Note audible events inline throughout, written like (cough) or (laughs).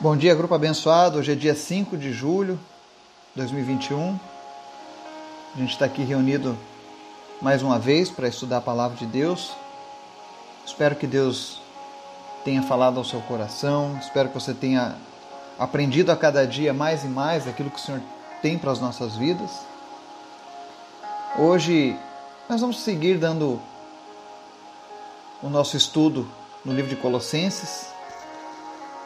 Bom dia, grupo abençoado. Hoje é dia 5 de julho de 2021. A gente está aqui reunido mais uma vez para estudar a palavra de Deus. Espero que Deus tenha falado ao seu coração. Espero que você tenha aprendido a cada dia mais e mais aquilo que o Senhor tem para as nossas vidas. Hoje nós vamos seguir dando o nosso estudo no livro de Colossenses.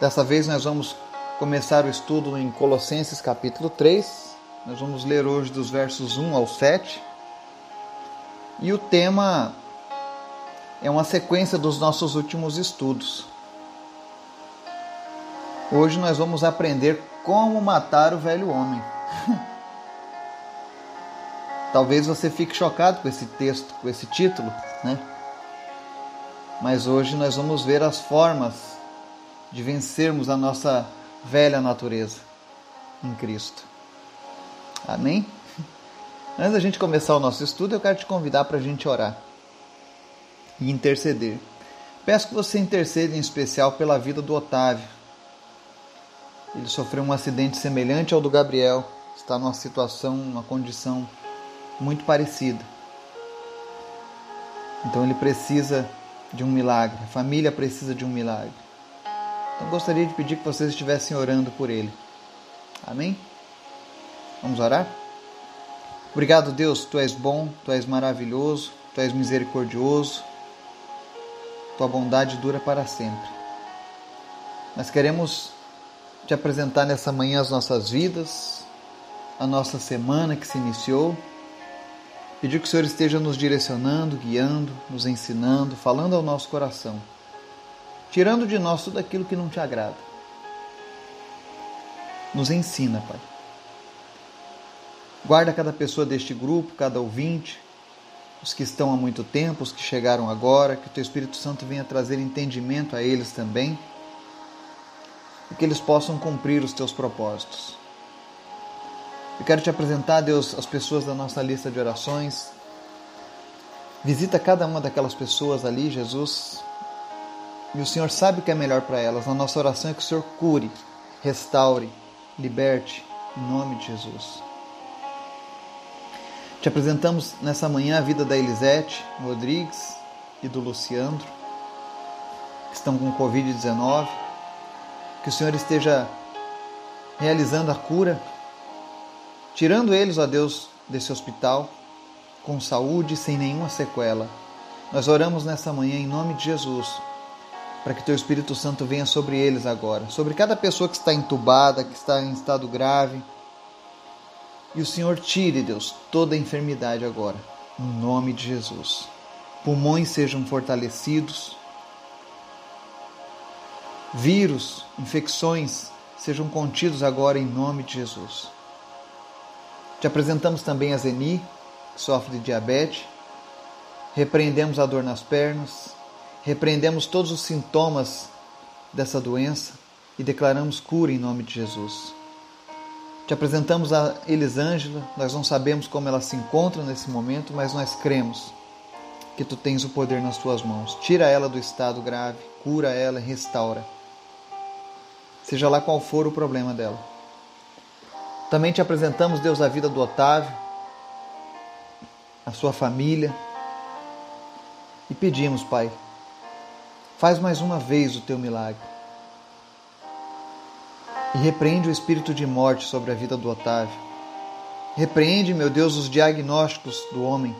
Dessa vez nós vamos começar o estudo em Colossenses capítulo 3. Nós vamos ler hoje dos versos 1 ao 7. E o tema é uma sequência dos nossos últimos estudos. Hoje nós vamos aprender como matar o velho homem. (laughs) Talvez você fique chocado com esse texto, com esse título, né? Mas hoje nós vamos ver as formas de vencermos a nossa velha natureza em Cristo. Amém? Antes da gente começar o nosso estudo, eu quero te convidar para a gente orar e interceder. Peço que você interceda em especial pela vida do Otávio. Ele sofreu um acidente semelhante ao do Gabriel, está numa situação, uma condição muito parecida. Então ele precisa de um milagre, a família precisa de um milagre. Então gostaria de pedir que vocês estivessem orando por ele. Amém? Vamos orar? Obrigado, Deus, tu és bom, tu és maravilhoso, tu és misericordioso. Tua bondade dura para sempre. Nós queremos te apresentar nessa manhã as nossas vidas, a nossa semana que se iniciou. Pedir que o Senhor esteja nos direcionando, guiando, nos ensinando, falando ao nosso coração tirando de nós tudo aquilo que não te agrada. Nos ensina, Pai. Guarda cada pessoa deste grupo, cada ouvinte, os que estão há muito tempo, os que chegaram agora, que o Teu Espírito Santo venha trazer entendimento a eles também e que eles possam cumprir os Teus propósitos. Eu quero te apresentar, Deus, as pessoas da nossa lista de orações. Visita cada uma daquelas pessoas ali, Jesus, e o Senhor sabe o que é melhor para elas. Na nossa oração é que o Senhor cure, restaure, liberte, em nome de Jesus. Te apresentamos nessa manhã a vida da Elisete Rodrigues e do Luciandro, que estão com Covid-19. Que o Senhor esteja realizando a cura, tirando eles, ó Deus, desse hospital, com saúde, sem nenhuma sequela. Nós oramos nessa manhã em nome de Jesus para que teu Espírito Santo venha sobre eles agora, sobre cada pessoa que está entubada, que está em estado grave. E o Senhor tire, Deus, toda a enfermidade agora, no nome de Jesus. Pulmões sejam fortalecidos, vírus, infecções sejam contidos agora em nome de Jesus. Te apresentamos também a Zeni, que sofre de diabetes. Repreendemos a dor nas pernas, Repreendemos todos os sintomas dessa doença e declaramos cura em nome de Jesus. Te apresentamos a Elisângela, nós não sabemos como ela se encontra nesse momento, mas nós cremos que tu tens o poder nas tuas mãos. Tira ela do estado grave, cura ela e restaura. Seja lá qual for o problema dela. Também te apresentamos, Deus, a vida do Otávio, a sua família, e pedimos, Pai, Faz mais uma vez o teu milagre. E repreende o espírito de morte sobre a vida do Otávio. Repreende, meu Deus, os diagnósticos do homem.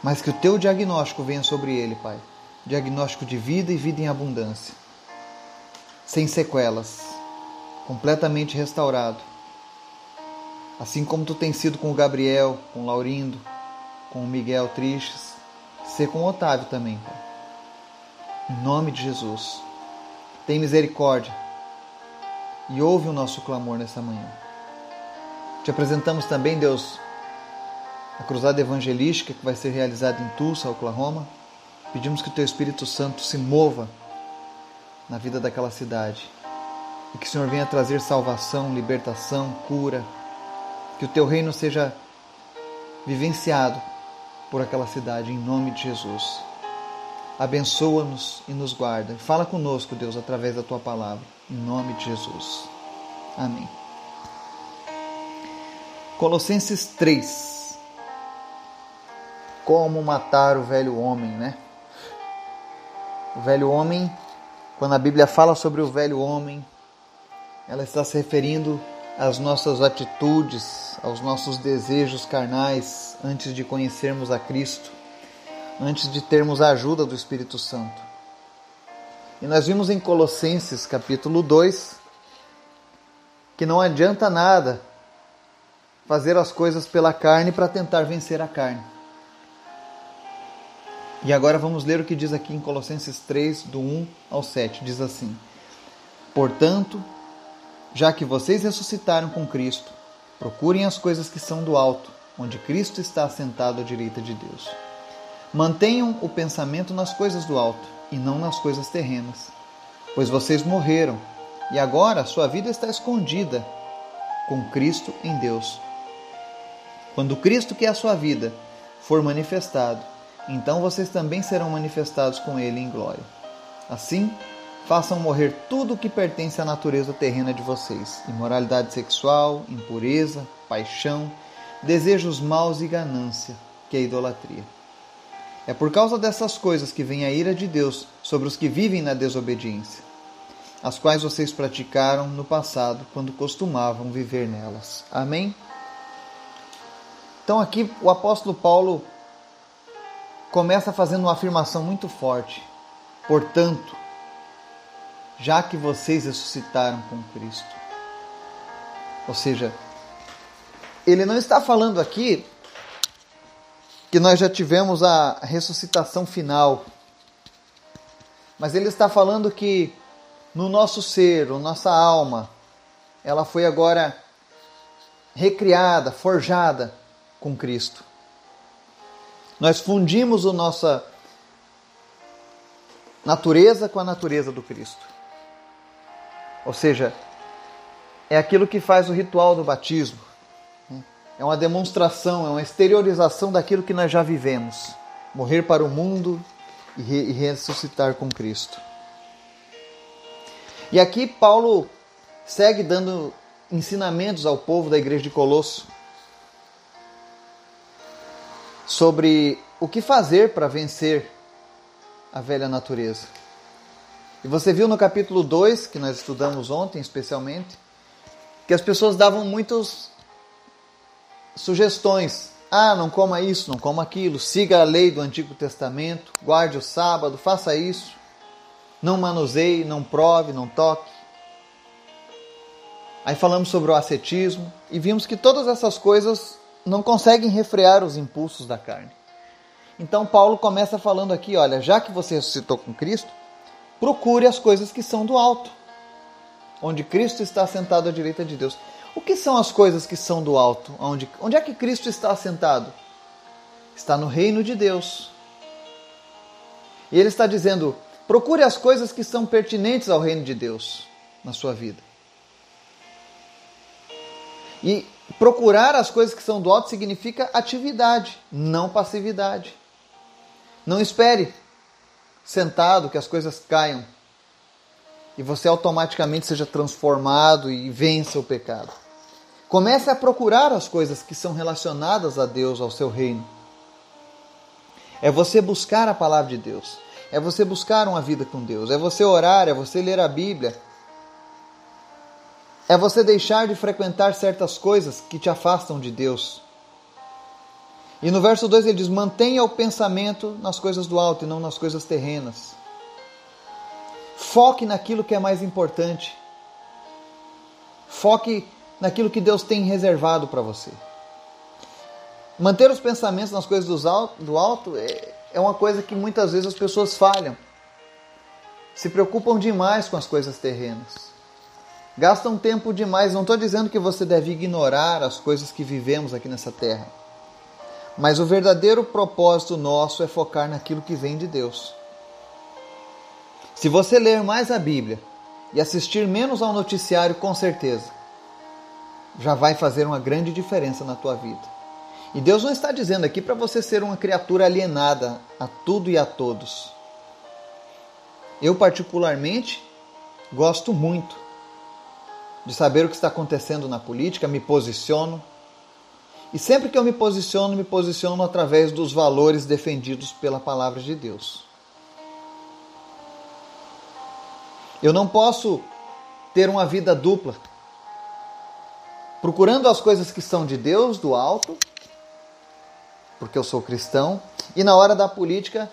Mas que o teu diagnóstico venha sobre ele, Pai. Diagnóstico de vida e vida em abundância. Sem sequelas. Completamente restaurado. Assim como tu tens sido com o Gabriel, com o Laurindo, com o Miguel Tristes, ser com o Otávio também, Pai. Em nome de Jesus, tem misericórdia e ouve o nosso clamor nessa manhã. Te apresentamos também, Deus, a cruzada evangelística que vai ser realizada em Tulsa, Oklahoma. Pedimos que o Teu Espírito Santo se mova na vida daquela cidade e que o Senhor venha trazer salvação, libertação, cura, que o Teu reino seja vivenciado por aquela cidade, em nome de Jesus. Abençoa-nos e nos guarda. Fala conosco, Deus, através da tua palavra. Em nome de Jesus. Amém. Colossenses 3. Como matar o velho homem, né? O velho homem, quando a Bíblia fala sobre o velho homem, ela está se referindo às nossas atitudes, aos nossos desejos carnais antes de conhecermos a Cristo, antes de termos a ajuda do Espírito Santo. E nós vimos em Colossenses capítulo 2 que não adianta nada fazer as coisas pela carne para tentar vencer a carne. E agora vamos ler o que diz aqui em Colossenses 3, do 1 ao 7. Diz assim: Portanto, já que vocês ressuscitaram com Cristo, procurem as coisas que são do alto, onde Cristo está assentado à direita de Deus. Mantenham o pensamento nas coisas do alto e não nas coisas terrenas, pois vocês morreram e agora sua vida está escondida com Cristo em Deus. Quando Cristo, que é a sua vida, for manifestado, então vocês também serão manifestados com Ele em glória. Assim, façam morrer tudo o que pertence à natureza terrena de vocês: imoralidade sexual, impureza, paixão, desejos maus e ganância, que é idolatria. É por causa dessas coisas que vem a ira de Deus sobre os que vivem na desobediência, as quais vocês praticaram no passado quando costumavam viver nelas. Amém? Então aqui o apóstolo Paulo começa fazendo uma afirmação muito forte. Portanto, já que vocês ressuscitaram com Cristo. Ou seja, ele não está falando aqui que nós já tivemos a ressuscitação final, mas ele está falando que no nosso ser, a nossa alma, ela foi agora recriada, forjada com Cristo. Nós fundimos a nossa natureza com a natureza do Cristo. Ou seja, é aquilo que faz o ritual do batismo. É uma demonstração, é uma exteriorização daquilo que nós já vivemos. Morrer para o mundo e, re e ressuscitar com Cristo. E aqui Paulo segue dando ensinamentos ao povo da igreja de Colosso sobre o que fazer para vencer a velha natureza. E você viu no capítulo 2, que nós estudamos ontem especialmente, que as pessoas davam muitas sugestões. Ah, não coma isso, não coma aquilo, siga a lei do Antigo Testamento, guarde o sábado, faça isso, não manuseie, não prove, não toque. Aí falamos sobre o ascetismo e vimos que todas essas coisas não conseguem refrear os impulsos da carne. Então Paulo começa falando aqui, olha, já que você ressuscitou com Cristo, procure as coisas que são do alto, onde Cristo está sentado à direita de Deus. O que são as coisas que são do alto? Onde, onde é que Cristo está assentado? Está no reino de Deus. E ele está dizendo: procure as coisas que são pertinentes ao reino de Deus na sua vida. E procurar as coisas que são do alto significa atividade, não passividade. Não espere sentado que as coisas caiam e você automaticamente seja transformado e vença o pecado. Comece a procurar as coisas que são relacionadas a Deus, ao seu reino. É você buscar a palavra de Deus. É você buscar uma vida com Deus. É você orar, é você ler a Bíblia. É você deixar de frequentar certas coisas que te afastam de Deus. E no verso 2 ele diz: mantenha o pensamento nas coisas do alto e não nas coisas terrenas. Foque naquilo que é mais importante. Foque naquilo que Deus tem reservado para você. Manter os pensamentos nas coisas do alto é, é uma coisa que muitas vezes as pessoas falham. Se preocupam demais com as coisas terrenas. Gastam tempo demais. Não estou dizendo que você deve ignorar as coisas que vivemos aqui nessa terra. Mas o verdadeiro propósito nosso é focar naquilo que vem de Deus. Se você ler mais a Bíblia e assistir menos ao noticiário, com certeza, já vai fazer uma grande diferença na tua vida. E Deus não está dizendo aqui para você ser uma criatura alienada a tudo e a todos. Eu, particularmente, gosto muito de saber o que está acontecendo na política, me posiciono. E sempre que eu me posiciono, me posiciono através dos valores defendidos pela palavra de Deus. Eu não posso ter uma vida dupla, procurando as coisas que são de Deus, do alto, porque eu sou cristão, e na hora da política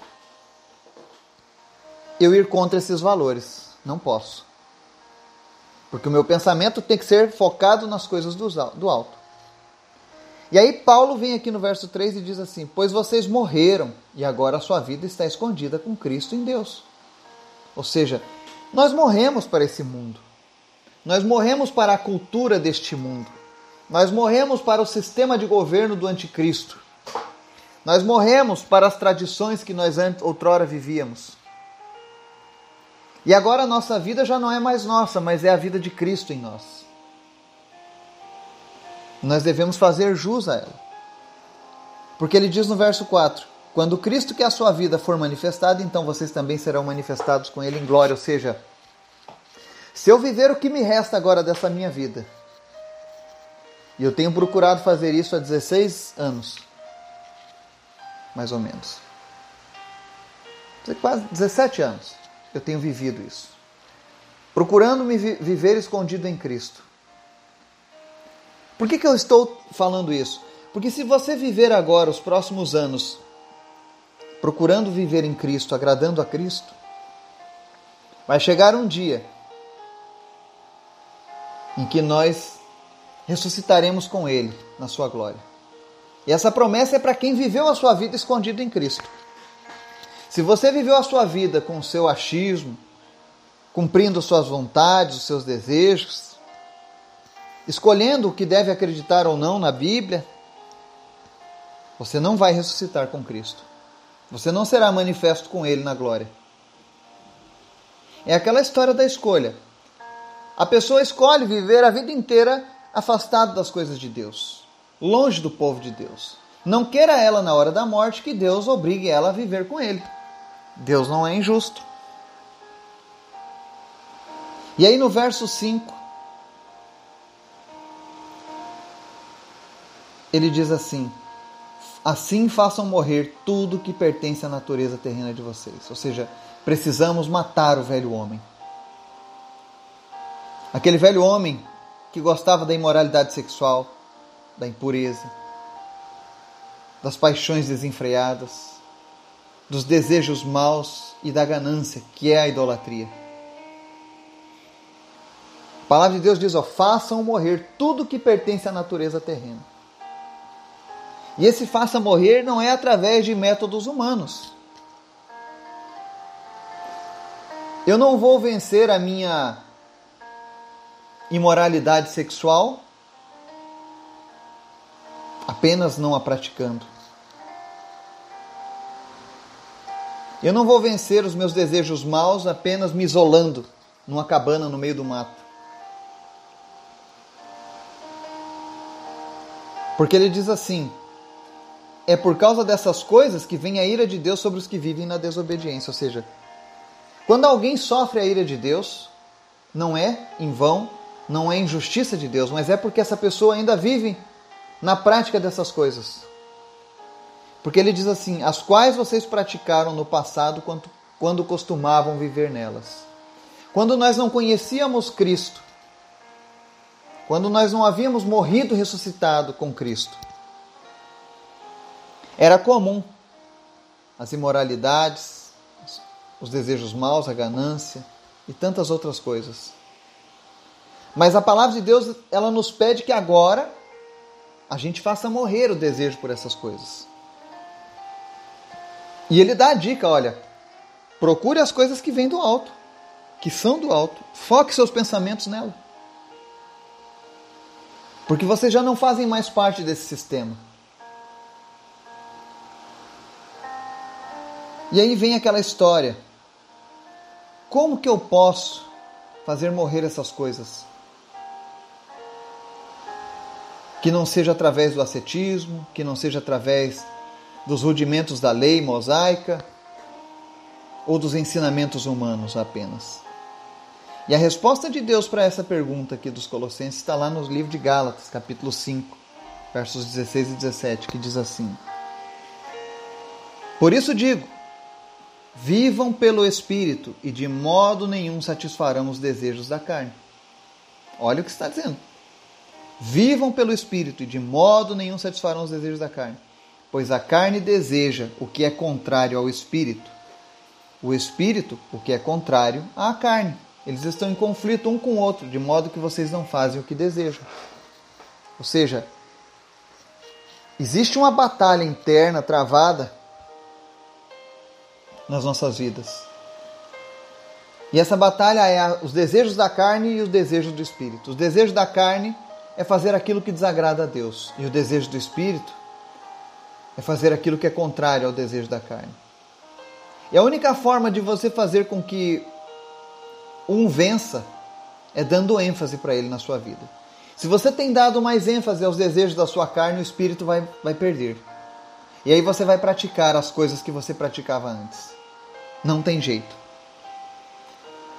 eu ir contra esses valores. Não posso. Porque o meu pensamento tem que ser focado nas coisas do alto. E aí Paulo vem aqui no verso 3 e diz assim: Pois vocês morreram e agora a sua vida está escondida com Cristo em Deus. Ou seja, nós morremos para esse mundo. Nós morremos para a cultura deste mundo. Nós morremos para o sistema de governo do anticristo. Nós morremos para as tradições que nós outrora vivíamos. E agora a nossa vida já não é mais nossa, mas é a vida de Cristo em nós. Nós devemos fazer jus a ela. Porque ele diz no verso 4: Quando Cristo, que é a sua vida, for manifestado, então vocês também serão manifestados com ele em glória. Ou seja, se eu viver o que me resta agora dessa minha vida, e eu tenho procurado fazer isso há 16 anos, mais ou menos, quase 17 anos eu tenho vivido isso. Procurando me vi viver escondido em Cristo. Por que, que eu estou falando isso? Porque se você viver agora, os próximos anos, procurando viver em Cristo, agradando a Cristo, vai chegar um dia em que nós ressuscitaremos com Ele na Sua glória. E essa promessa é para quem viveu a sua vida escondido em Cristo. Se você viveu a sua vida com o seu achismo, cumprindo suas vontades, os seus desejos, escolhendo o que deve acreditar ou não na Bíblia, você não vai ressuscitar com Cristo. Você não será manifesto com Ele na glória. É aquela história da escolha. A pessoa escolhe viver a vida inteira afastado das coisas de Deus, longe do povo de Deus. Não queira ela, na hora da morte, que Deus obrigue ela a viver com Ele. Deus não é injusto. E aí no verso 5, ele diz assim: Assim façam morrer tudo que pertence à natureza terrena de vocês. Ou seja, precisamos matar o velho homem. Aquele velho homem que gostava da imoralidade sexual, da impureza, das paixões desenfreadas, dos desejos maus e da ganância, que é a idolatria. A palavra de Deus diz: ó, façam morrer tudo que pertence à natureza terrena. E esse faça morrer não é através de métodos humanos. Eu não vou vencer a minha imoralidade sexual apenas não a praticando. Eu não vou vencer os meus desejos maus apenas me isolando numa cabana no meio do mato. Porque ele diz assim: é por causa dessas coisas que vem a ira de Deus sobre os que vivem na desobediência. Ou seja, quando alguém sofre a ira de Deus, não é em vão, não é injustiça de Deus, mas é porque essa pessoa ainda vive na prática dessas coisas. Porque ele diz assim: as quais vocês praticaram no passado quando, quando costumavam viver nelas. Quando nós não conhecíamos Cristo, quando nós não havíamos morrido ressuscitado com Cristo, era comum as imoralidades, os desejos maus, a ganância e tantas outras coisas. Mas a palavra de Deus, ela nos pede que agora a gente faça morrer o desejo por essas coisas. E ele dá a dica, olha, procure as coisas que vêm do alto, que são do alto. Foque seus pensamentos nela. Porque vocês já não fazem mais parte desse sistema. E aí vem aquela história. Como que eu posso fazer morrer essas coisas? Que não seja através do ascetismo, que não seja através dos rudimentos da lei mosaica ou dos ensinamentos humanos apenas? E a resposta de Deus para essa pergunta aqui dos Colossenses está lá no livro de Gálatas, capítulo 5, versos 16 e 17, que diz assim: Por isso digo, vivam pelo Espírito e de modo nenhum satisfarão os desejos da carne. Olha o que está dizendo. Vivam pelo Espírito e de modo nenhum satisfarão os desejos da carne. Pois a carne deseja o que é contrário ao Espírito, o Espírito o que é contrário à carne. Eles estão em conflito um com o outro, de modo que vocês não fazem o que desejam. Ou seja, existe uma batalha interna travada nas nossas vidas. E essa batalha é os desejos da carne e os desejos do espírito. Os desejos da carne é fazer aquilo que desagrada a Deus, e o desejo do espírito é fazer aquilo que é contrário ao desejo da carne. E a única forma de você fazer com que um vença é dando ênfase para ele na sua vida. Se você tem dado mais ênfase aos desejos da sua carne, o espírito vai, vai perder. E aí você vai praticar as coisas que você praticava antes. Não tem jeito.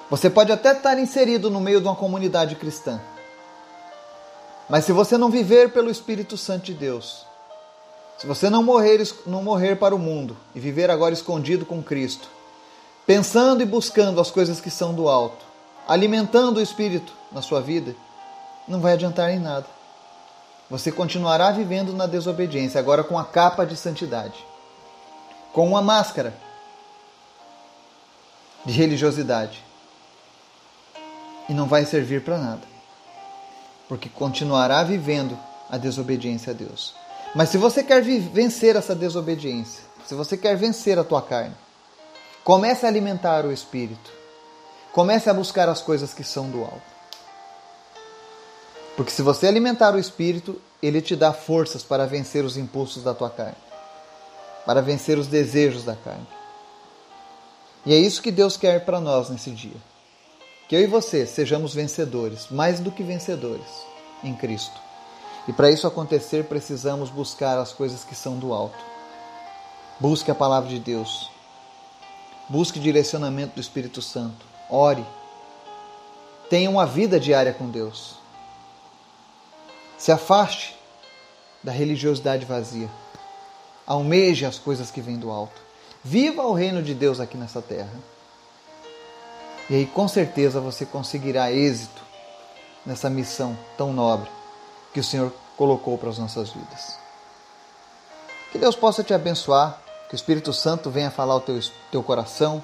Você pode até estar inserido no meio de uma comunidade cristã. Mas se você não viver pelo Espírito Santo de Deus, se você não morrer, não morrer para o mundo e viver agora escondido com Cristo, pensando e buscando as coisas que são do alto, alimentando o Espírito na sua vida, não vai adiantar em nada. Você continuará vivendo na desobediência, agora com a capa de santidade, com uma máscara de religiosidade. E não vai servir para nada, porque continuará vivendo a desobediência a Deus. Mas se você quer vencer essa desobediência, se você quer vencer a tua carne, comece a alimentar o espírito. Comece a buscar as coisas que são do alto. Porque se você alimentar o espírito, ele te dá forças para vencer os impulsos da tua carne, para vencer os desejos da carne. E é isso que Deus quer para nós nesse dia. Que eu e você sejamos vencedores, mais do que vencedores, em Cristo. E para isso acontecer, precisamos buscar as coisas que são do alto. Busque a palavra de Deus. Busque direcionamento do Espírito Santo. Ore. Tenha uma vida diária com Deus. Se afaste da religiosidade vazia. Almeje as coisas que vêm do alto. Viva o reino de Deus aqui nessa terra. E aí, com certeza, você conseguirá êxito nessa missão tão nobre que o Senhor colocou para as nossas vidas. Que Deus possa te abençoar, que o Espírito Santo venha falar ao teu, teu coração,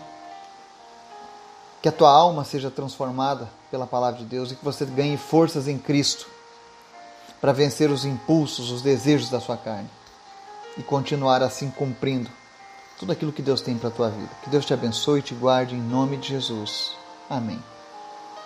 que a tua alma seja transformada pela palavra de Deus e que você ganhe forças em Cristo para vencer os impulsos, os desejos da sua carne e continuar assim cumprindo tudo aquilo que Deus tem para a tua vida. Que Deus te abençoe e te guarde em nome de Jesus. Amém.